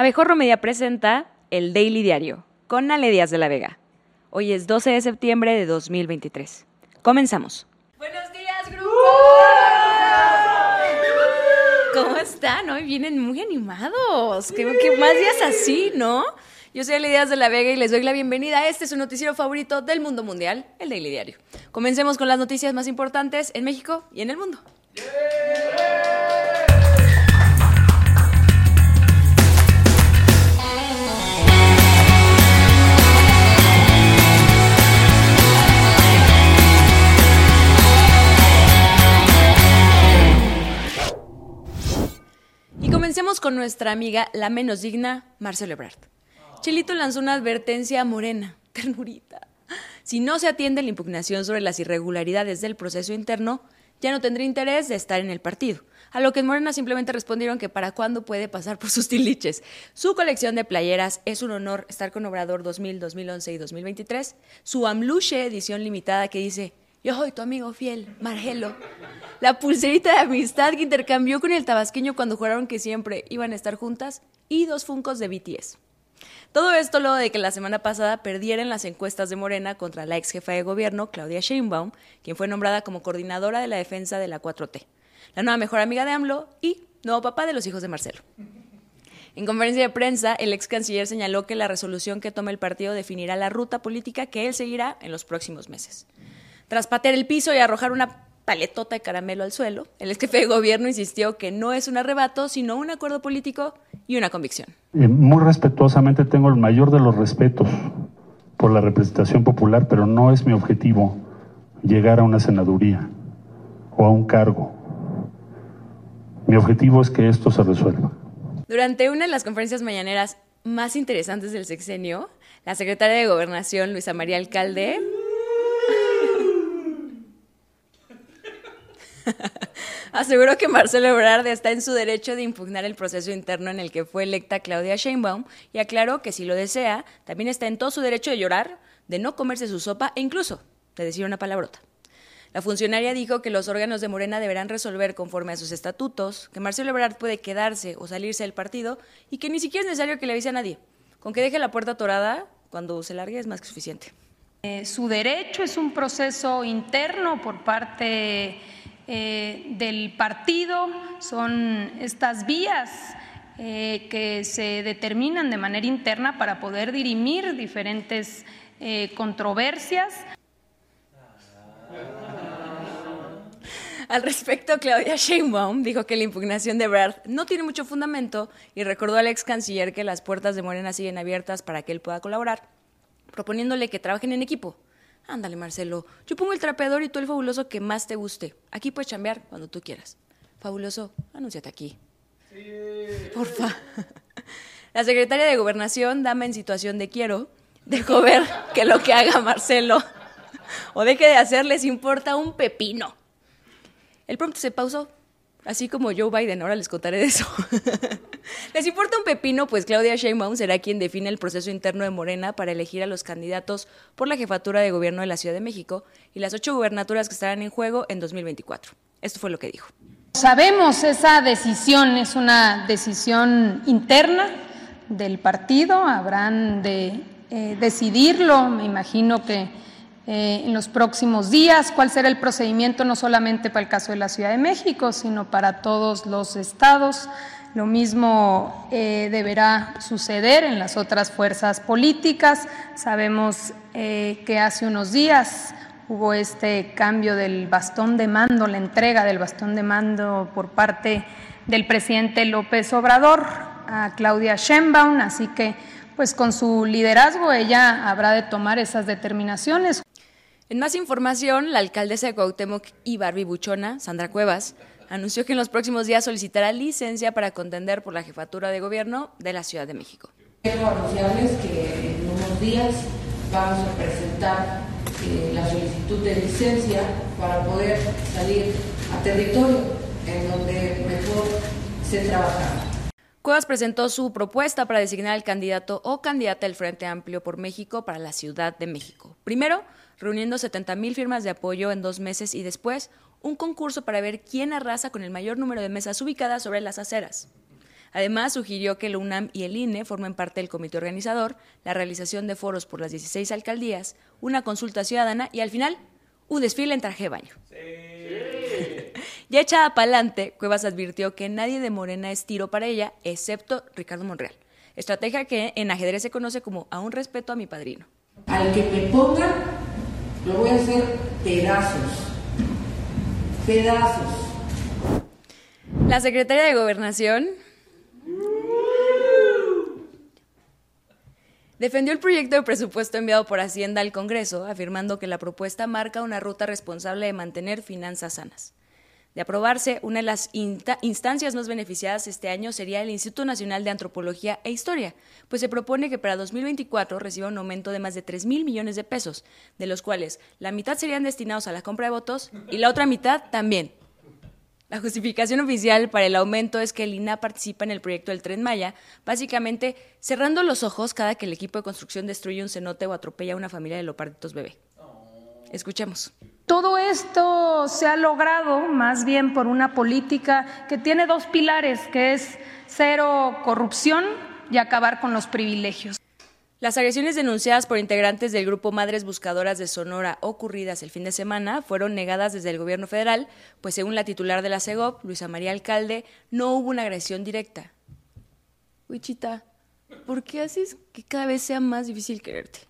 Abejorro Media presenta el Daily Diario con Ale Díaz de la Vega. Hoy es 12 de septiembre de 2023. Comenzamos. Buenos días, grupo. ¿Cómo están? Hoy vienen muy animados. ¿Qué, qué más días así, no? Yo soy Ale Díaz de la Vega y les doy la bienvenida a este su noticiero favorito del mundo mundial, el Daily Diario. Comencemos con las noticias más importantes en México y en el mundo. Y nuestra amiga, la menos digna, Marcelo Ebrard. Chelito lanzó una advertencia a Morena, ternurita. Si no se atiende la impugnación sobre las irregularidades del proceso interno, ya no tendría interés de estar en el partido. A lo que en Morena simplemente respondieron que para cuándo puede pasar por sus tiliches. Su colección de playeras es un honor estar con Obrador 2000, 2011 y 2023. Su Amluche edición limitada que dice yo soy tu amigo fiel, Margelo. La pulserita de amistad que intercambió con el tabasqueño cuando juraron que siempre iban a estar juntas. Y dos funcos de BTS. Todo esto luego de que la semana pasada perdieran las encuestas de Morena contra la ex jefa de gobierno, Claudia Sheinbaum, quien fue nombrada como coordinadora de la defensa de la 4T, la nueva mejor amiga de AMLO y nuevo papá de los hijos de Marcelo. En conferencia de prensa, el ex canciller señaló que la resolución que tome el partido definirá la ruta política que él seguirá en los próximos meses. Tras patear el piso y arrojar una paletota de caramelo al suelo, el ex jefe de gobierno insistió que no es un arrebato, sino un acuerdo político y una convicción. Eh, muy respetuosamente tengo el mayor de los respetos por la representación popular, pero no es mi objetivo llegar a una senaduría o a un cargo. Mi objetivo es que esto se resuelva. Durante una de las conferencias mañaneras más interesantes del sexenio, la secretaria de Gobernación, Luisa María Alcalde, Aseguró que Marcelo Ebrard está en su derecho de impugnar el proceso interno en el que fue electa Claudia Sheinbaum y aclaró que si lo desea, también está en todo su derecho de llorar, de no comerse su sopa e incluso de decir una palabrota. La funcionaria dijo que los órganos de Morena deberán resolver conforme a sus estatutos, que Marcelo Ebrard puede quedarse o salirse del partido y que ni siquiera es necesario que le avise a nadie. Con que deje la puerta atorada cuando se largue es más que suficiente. Eh, su derecho es un proceso interno por parte eh, del partido, son estas vías eh, que se determinan de manera interna para poder dirimir diferentes eh, controversias. Al respecto, Claudia Sheinbaum dijo que la impugnación de Brad no tiene mucho fundamento y recordó al ex canciller que las puertas de Morena siguen abiertas para que él pueda colaborar, proponiéndole que trabajen en equipo Ándale, Marcelo. Yo pongo el trapeador y tú el fabuloso que más te guste. Aquí puedes chambear cuando tú quieras. Fabuloso, anúnciate aquí. Sí. Porfa. La secretaria de Gobernación, dama en situación de quiero, dejó ver que lo que haga Marcelo o deje de hacer les importa un pepino. El pronto se pausó Así como Joe Biden, ahora les contaré de eso. ¿Les importa un pepino? Pues Claudia Sheinbaum será quien define el proceso interno de Morena para elegir a los candidatos por la jefatura de gobierno de la Ciudad de México y las ocho gubernaturas que estarán en juego en 2024. Esto fue lo que dijo. Sabemos esa decisión, es una decisión interna del partido, habrán de eh, decidirlo, me imagino que eh, en los próximos días, cuál será el procedimiento no solamente para el caso de la Ciudad de México, sino para todos los estados. Lo mismo eh, deberá suceder en las otras fuerzas políticas. Sabemos eh, que hace unos días hubo este cambio del bastón de mando, la entrega del bastón de mando por parte del presidente López Obrador a Claudia Sheinbaum, así que pues con su liderazgo ella habrá de tomar esas determinaciones. En más información, la alcaldesa de Cuauhtémoc y Buchona, Sandra Cuevas, anunció que en los próximos días solicitará licencia para contender por la jefatura de gobierno de la Ciudad de México. Quiero anunciarles que en unos días vamos a presentar eh, la solicitud de licencia para poder salir a territorio en donde mejor se trabaja. Cuevas presentó su propuesta para designar al candidato o candidata del Frente Amplio por México para la Ciudad de México. Primero, reuniendo 70 mil firmas de apoyo en dos meses y después un concurso para ver quién arrasa con el mayor número de mesas ubicadas sobre las aceras. Además, sugirió que la UNAM y el INE formen parte del comité organizador, la realización de foros por las 16 alcaldías, una consulta ciudadana y al final un desfile en traje de baño. ya echada para adelante, Cuevas advirtió que nadie de Morena es tiro para ella, excepto Ricardo Monreal. Estrategia que en ajedrez se conoce como a un respeto a mi padrino. Al que me ponga, lo voy a hacer pedazos. Pedazos. La secretaria de Gobernación defendió el proyecto de presupuesto enviado por Hacienda al Congreso, afirmando que la propuesta marca una ruta responsable de mantener finanzas sanas. De aprobarse, una de las instancias más beneficiadas este año sería el Instituto Nacional de Antropología e Historia, pues se propone que para 2024 reciba un aumento de más de 3 mil millones de pesos, de los cuales la mitad serían destinados a la compra de votos y la otra mitad también. La justificación oficial para el aumento es que el INA participa en el proyecto del Tren Maya, básicamente cerrando los ojos cada que el equipo de construcción destruye un cenote o atropella a una familia de loparditos bebé. Escuchemos. Todo esto se ha logrado más bien por una política que tiene dos pilares, que es cero corrupción y acabar con los privilegios. Las agresiones denunciadas por integrantes del grupo Madres Buscadoras de Sonora ocurridas el fin de semana fueron negadas desde el gobierno federal, pues según la titular de la CEGOP, Luisa María Alcalde, no hubo una agresión directa. Wichita, ¿por qué haces que cada vez sea más difícil quererte?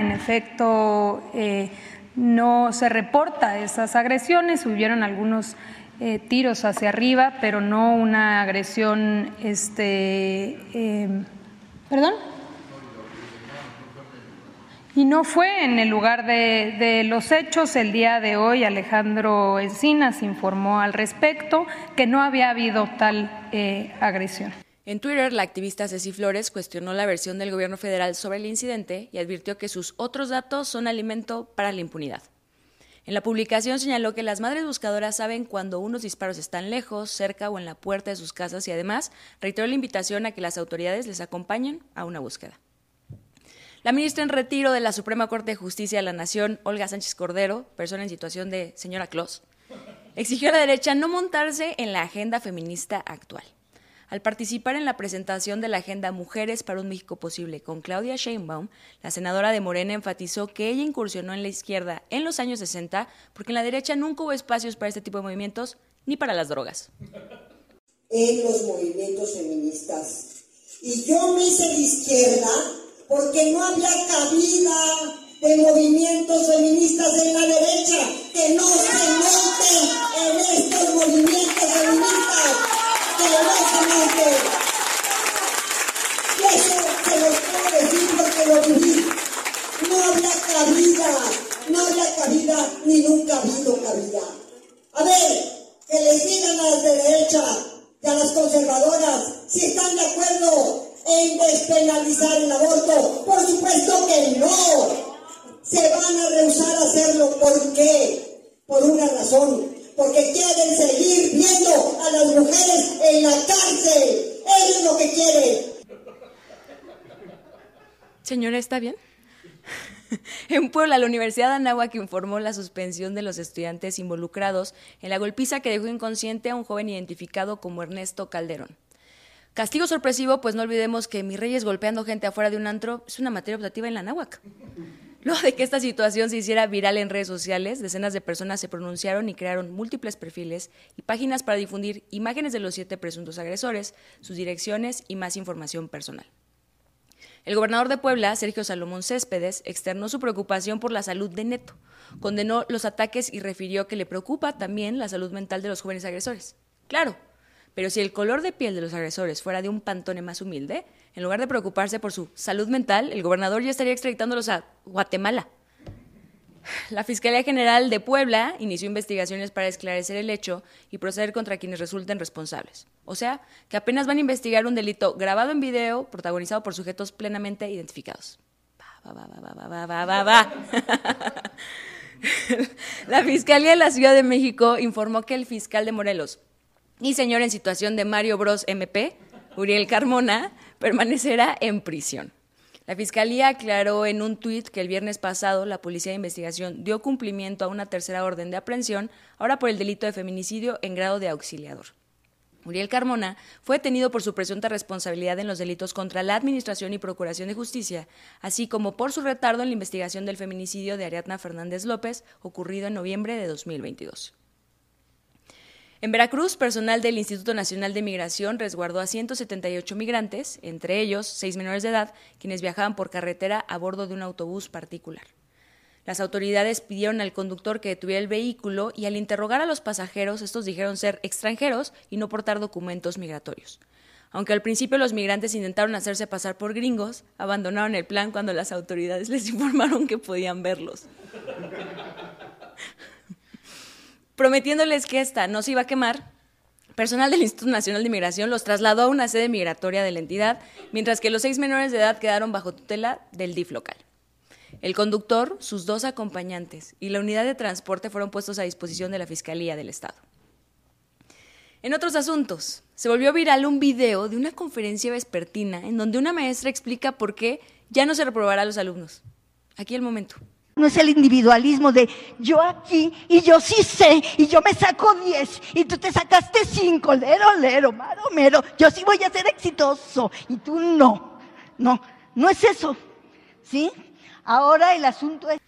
En efecto, eh, no se reporta esas agresiones, hubieron algunos eh, tiros hacia arriba, pero no una agresión, este, em, perdón. Y no fue en el lugar de, los hechos. El día de hoy Alejandro Encinas informó al respecto que no había habido tal eh, agresión. En Twitter, la activista Ceci Flores cuestionó la versión del gobierno federal sobre el incidente y advirtió que sus otros datos son alimento para la impunidad. En la publicación señaló que las madres buscadoras saben cuando unos disparos están lejos, cerca o en la puerta de sus casas y además reiteró la invitación a que las autoridades les acompañen a una búsqueda. La ministra en retiro de la Suprema Corte de Justicia de la Nación, Olga Sánchez Cordero, persona en situación de señora Claus, exigió a la derecha no montarse en la agenda feminista actual al participar en la presentación de la Agenda Mujeres para un México Posible con Claudia Sheinbaum, la senadora de Morena enfatizó que ella incursionó en la izquierda en los años 60 porque en la derecha nunca hubo espacios para este tipo de movimientos ni para las drogas. En los movimientos feministas. Y yo me hice de izquierda porque no había cabida de movimientos feministas en la derecha que no se monten en estos movimientos feministas eso se los puedo decir porque lo. No había cabida, no había cabida ni nunca ha habido cabida. A ver, que les digan a las de derecha y a las conservadoras si están de acuerdo en despenalizar el aborto. Por supuesto que no. Se van a rehusar a hacerlo. ¿Por qué? Por una razón porque quieren seguir las mujeres en la cárcel. Eso es lo que quieren. Señora, ¿está bien? En Puebla, la Universidad de Anáhuac informó la suspensión de los estudiantes involucrados en la golpiza que dejó inconsciente a un joven identificado como Ernesto Calderón. Castigo sorpresivo, pues no olvidemos que mis reyes golpeando gente afuera de un antro es una materia optativa en la Anáhuac. De que esta situación se hiciera viral en redes sociales, decenas de personas se pronunciaron y crearon múltiples perfiles y páginas para difundir imágenes de los siete presuntos agresores, sus direcciones y más información personal. El gobernador de Puebla, Sergio Salomón Céspedes, externó su preocupación por la salud de Neto, condenó los ataques y refirió que le preocupa también la salud mental de los jóvenes agresores. Claro, pero si el color de piel de los agresores fuera de un pantone más humilde, en lugar de preocuparse por su salud mental, el gobernador ya estaría extraditándolos a Guatemala. La Fiscalía General de Puebla inició investigaciones para esclarecer el hecho y proceder contra quienes resulten responsables. O sea, que apenas van a investigar un delito grabado en video protagonizado por sujetos plenamente identificados. La Fiscalía de la Ciudad de México informó que el fiscal de Morelos, y señor en situación de Mario Bros MP, Uriel Carmona, permanecerá en prisión. La Fiscalía aclaró en un tuit que el viernes pasado la Policía de Investigación dio cumplimiento a una tercera orden de aprehensión, ahora por el delito de feminicidio en grado de auxiliador. Muriel Carmona fue detenido por su presunta responsabilidad en los delitos contra la Administración y Procuración de Justicia, así como por su retardo en la investigación del feminicidio de Ariadna Fernández López, ocurrido en noviembre de 2022. En Veracruz, personal del Instituto Nacional de Migración resguardó a 178 migrantes, entre ellos seis menores de edad, quienes viajaban por carretera a bordo de un autobús particular. Las autoridades pidieron al conductor que detuviera el vehículo y al interrogar a los pasajeros, estos dijeron ser extranjeros y no portar documentos migratorios. Aunque al principio los migrantes intentaron hacerse pasar por gringos, abandonaron el plan cuando las autoridades les informaron que podían verlos. Prometiéndoles que esta no se iba a quemar, personal del Instituto Nacional de Migración los trasladó a una sede migratoria de la entidad, mientras que los seis menores de edad quedaron bajo tutela del DIF local. El conductor, sus dos acompañantes y la unidad de transporte fueron puestos a disposición de la Fiscalía del Estado. En otros asuntos, se volvió viral un video de una conferencia vespertina en donde una maestra explica por qué ya no se reprobará a los alumnos. Aquí el momento. No es el individualismo de yo aquí y yo sí sé y yo me saco 10 y tú te sacaste 5, lero, lero, maro, mero. Yo sí voy a ser exitoso y tú no. No, no es eso. ¿Sí? Ahora el asunto es...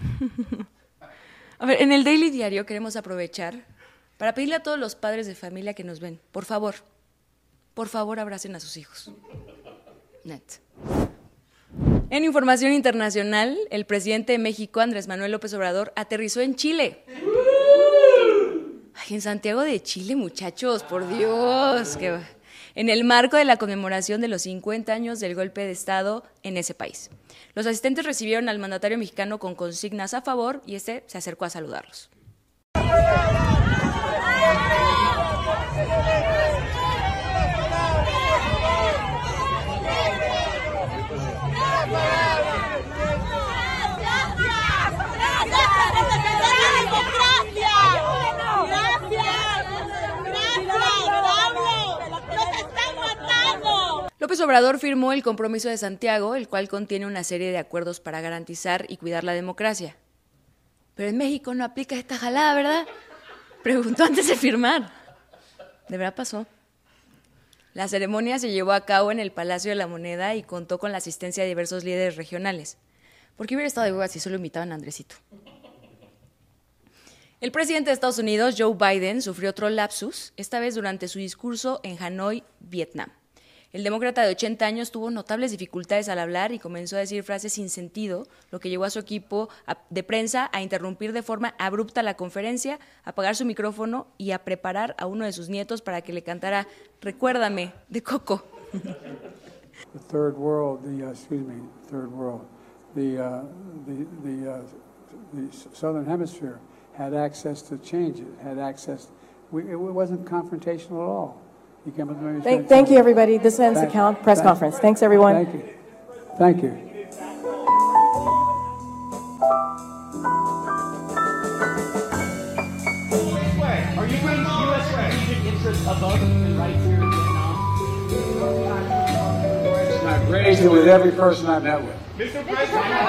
a ver, en el Daily Diario queremos aprovechar para pedirle a todos los padres de familia que nos ven, por favor, por favor abracen a sus hijos. Net. En información internacional, el presidente de México, Andrés Manuel López Obrador, aterrizó en Chile. Ay, en Santiago de Chile, muchachos, por Dios. Que en el marco de la conmemoración de los 50 años del golpe de Estado en ese país. Los asistentes recibieron al mandatario mexicano con consignas a favor y este se acercó a saludarlos. Obrador firmó el compromiso de Santiago, el cual contiene una serie de acuerdos para garantizar y cuidar la democracia. Pero en México no aplica esta jalada, ¿verdad? Preguntó antes de firmar. De verdad pasó. La ceremonia se llevó a cabo en el Palacio de la Moneda y contó con la asistencia de diversos líderes regionales. ¿Por qué hubiera estado de hueva si solo invitaban a Andresito? El presidente de Estados Unidos, Joe Biden, sufrió otro lapsus, esta vez durante su discurso en Hanoi, Vietnam. El demócrata de 80 años tuvo notables dificultades al hablar y comenzó a decir frases sin sentido, lo que llevó a su equipo de prensa a interrumpir de forma abrupta la conferencia, a apagar su micrófono y a preparar a uno de sus nietos para que le cantara Recuérdame de Coco. The third world, the uh, excuse me, third world, the uh, the the, uh, the southern hemisphere had access to changes, had access. We, it wasn't confrontational at all. Thank, thank you, everybody. This ends thank, the count press thank, conference. Thanks, everyone. Thank you. Thank you. Are you bringing U.S. strategic interests above the rights here in Vietnam? I've raised it with every person I've met with. Mr. President.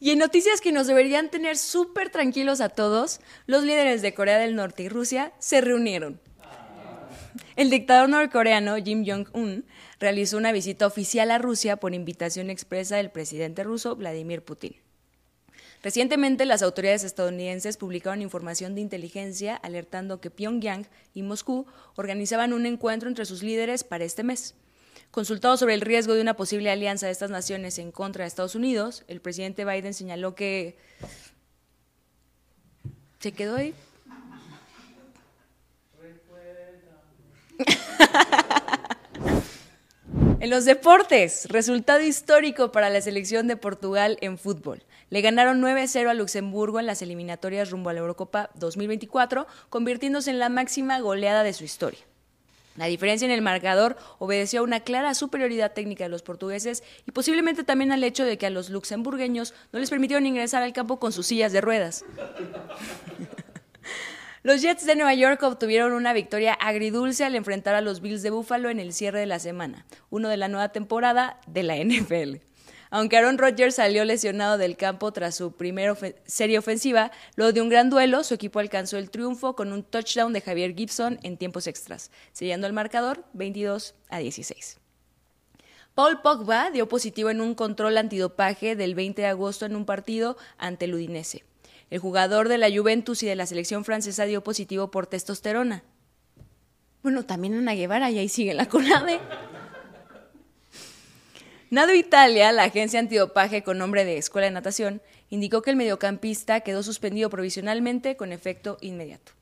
Y en noticias que nos deberían tener súper tranquilos a todos, los líderes de Corea del Norte y Rusia se reunieron. El dictador norcoreano Kim Jong-un realizó una visita oficial a Rusia por invitación expresa del presidente ruso Vladimir Putin. Recientemente, las autoridades estadounidenses publicaron información de inteligencia alertando que Pyongyang y Moscú organizaban un encuentro entre sus líderes para este mes. Consultado sobre el riesgo de una posible alianza de estas naciones en contra de Estados Unidos, el presidente Biden señaló que se quedó ahí en los deportes, resultado histórico para la selección de Portugal en fútbol. Le ganaron 9-0 a Luxemburgo en las eliminatorias rumbo a la Eurocopa 2024, convirtiéndose en la máxima goleada de su historia. La diferencia en el marcador obedeció a una clara superioridad técnica de los portugueses y posiblemente también al hecho de que a los luxemburgueños no les permitieron ingresar al campo con sus sillas de ruedas. Los Jets de Nueva York obtuvieron una victoria agridulce al enfrentar a los Bills de Buffalo en el cierre de la semana, uno de la nueva temporada de la NFL. Aunque Aaron Rodgers salió lesionado del campo tras su primera serie ofensiva, luego de un gran duelo, su equipo alcanzó el triunfo con un touchdown de Javier Gibson en tiempos extras, sellando el marcador 22 a 16. Paul Pogba dio positivo en un control antidopaje del 20 de agosto en un partido ante el Udinese. El jugador de la Juventus y de la selección francesa dio positivo por testosterona. Bueno, también Ana Guevara y ahí sigue la CONADE. Nado Italia, la agencia antidopaje con nombre de Escuela de Natación, indicó que el mediocampista quedó suspendido provisionalmente con efecto inmediato.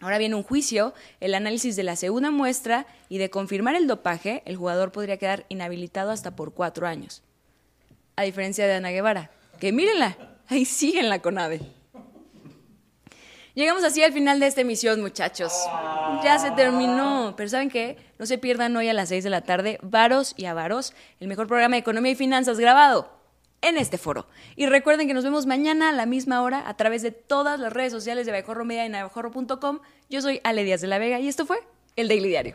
Ahora viene un juicio, el análisis de la segunda muestra y de confirmar el dopaje, el jugador podría quedar inhabilitado hasta por cuatro años. A diferencia de Ana Guevara, que mírenla, ahí sigue en la CONADE. Llegamos así al final de esta emisión, muchachos. Ya se terminó. Pero ¿saben qué? No se pierdan hoy a las 6 de la tarde, Varos y Avaros, el mejor programa de economía y finanzas grabado en este foro. Y recuerden que nos vemos mañana a la misma hora a través de todas las redes sociales de Abejorro Media y abejorro.com. Yo soy Ale Díaz de la Vega y esto fue el Daily Diario.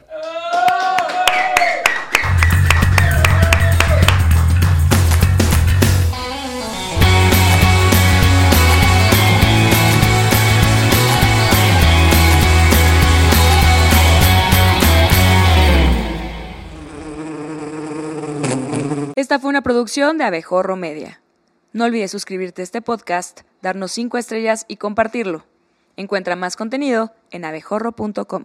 Esta fue una producción de Abejorro Media. No olvides suscribirte a este podcast, darnos 5 estrellas y compartirlo. Encuentra más contenido en abejorro.com.